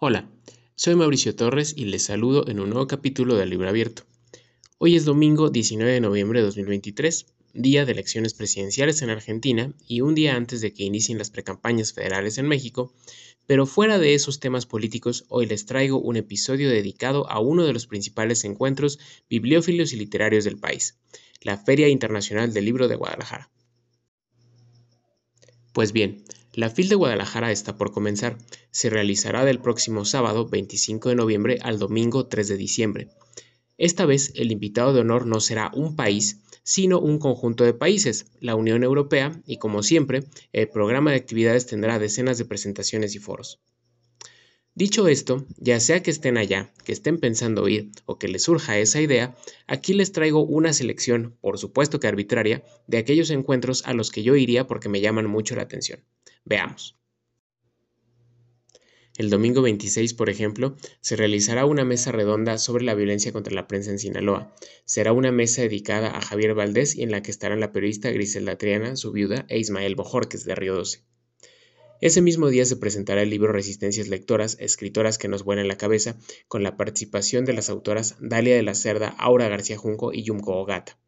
Hola, soy Mauricio Torres y les saludo en un nuevo capítulo del Libro Abierto. Hoy es domingo 19 de noviembre de 2023, día de elecciones presidenciales en Argentina y un día antes de que inicien las precampañas federales en México, pero fuera de esos temas políticos, hoy les traigo un episodio dedicado a uno de los principales encuentros bibliófilos y literarios del país, la Feria Internacional del Libro de Guadalajara. Pues bien, la FIL de Guadalajara está por comenzar. Se realizará del próximo sábado 25 de noviembre al domingo 3 de diciembre. Esta vez el invitado de honor no será un país, sino un conjunto de países, la Unión Europea, y como siempre, el programa de actividades tendrá decenas de presentaciones y foros. Dicho esto, ya sea que estén allá, que estén pensando ir o que les surja esa idea, aquí les traigo una selección, por supuesto que arbitraria, de aquellos encuentros a los que yo iría porque me llaman mucho la atención. Veamos. El domingo 26, por ejemplo, se realizará una mesa redonda sobre la violencia contra la prensa en Sinaloa. Será una mesa dedicada a Javier Valdés y en la que estarán la periodista Griselda Triana, su viuda, e Ismael Bojorques de Río 12. Ese mismo día se presentará el libro Resistencias Lectoras, escritoras que nos vuelan la cabeza, con la participación de las autoras Dalia de la Cerda, Aura García Junco y Yumko Ogata.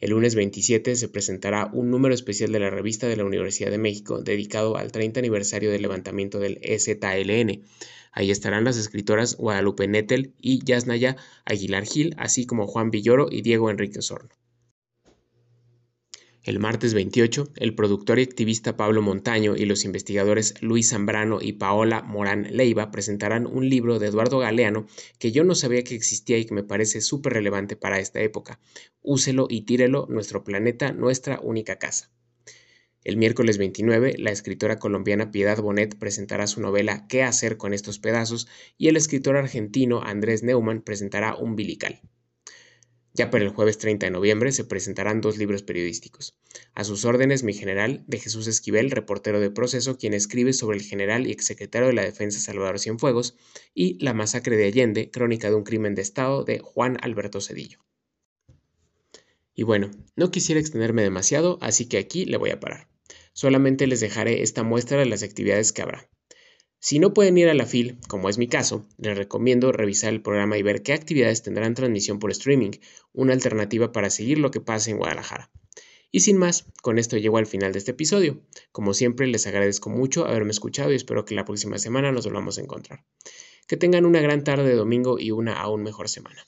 El lunes 27 se presentará un número especial de la revista de la Universidad de México dedicado al 30 aniversario del levantamiento del EZLN. Ahí estarán las escritoras Guadalupe Nettel y Yasnaya Aguilar Gil, así como Juan Villoro y Diego Enrique Osorno. El martes 28, el productor y activista Pablo Montaño y los investigadores Luis Zambrano y Paola Morán Leiva presentarán un libro de Eduardo Galeano que yo no sabía que existía y que me parece súper relevante para esta época. Úselo y tírelo, nuestro planeta, nuestra única casa. El miércoles 29, la escritora colombiana Piedad Bonet presentará su novela ¿Qué hacer con estos pedazos? y el escritor argentino Andrés Neumann presentará Umbilical. Ya para el jueves 30 de noviembre se presentarán dos libros periodísticos. A sus órdenes, Mi General, de Jesús Esquivel, reportero de proceso, quien escribe sobre el general y exsecretario de la Defensa Salvador Cienfuegos, y La Masacre de Allende, crónica de un crimen de Estado, de Juan Alberto Cedillo. Y bueno, no quisiera extenderme demasiado, así que aquí le voy a parar. Solamente les dejaré esta muestra de las actividades que habrá. Si no pueden ir a la FIL, como es mi caso, les recomiendo revisar el programa y ver qué actividades tendrán transmisión por streaming, una alternativa para seguir lo que pasa en Guadalajara. Y sin más, con esto llego al final de este episodio. Como siempre, les agradezco mucho haberme escuchado y espero que la próxima semana nos volvamos a encontrar. Que tengan una gran tarde de domingo y una aún mejor semana.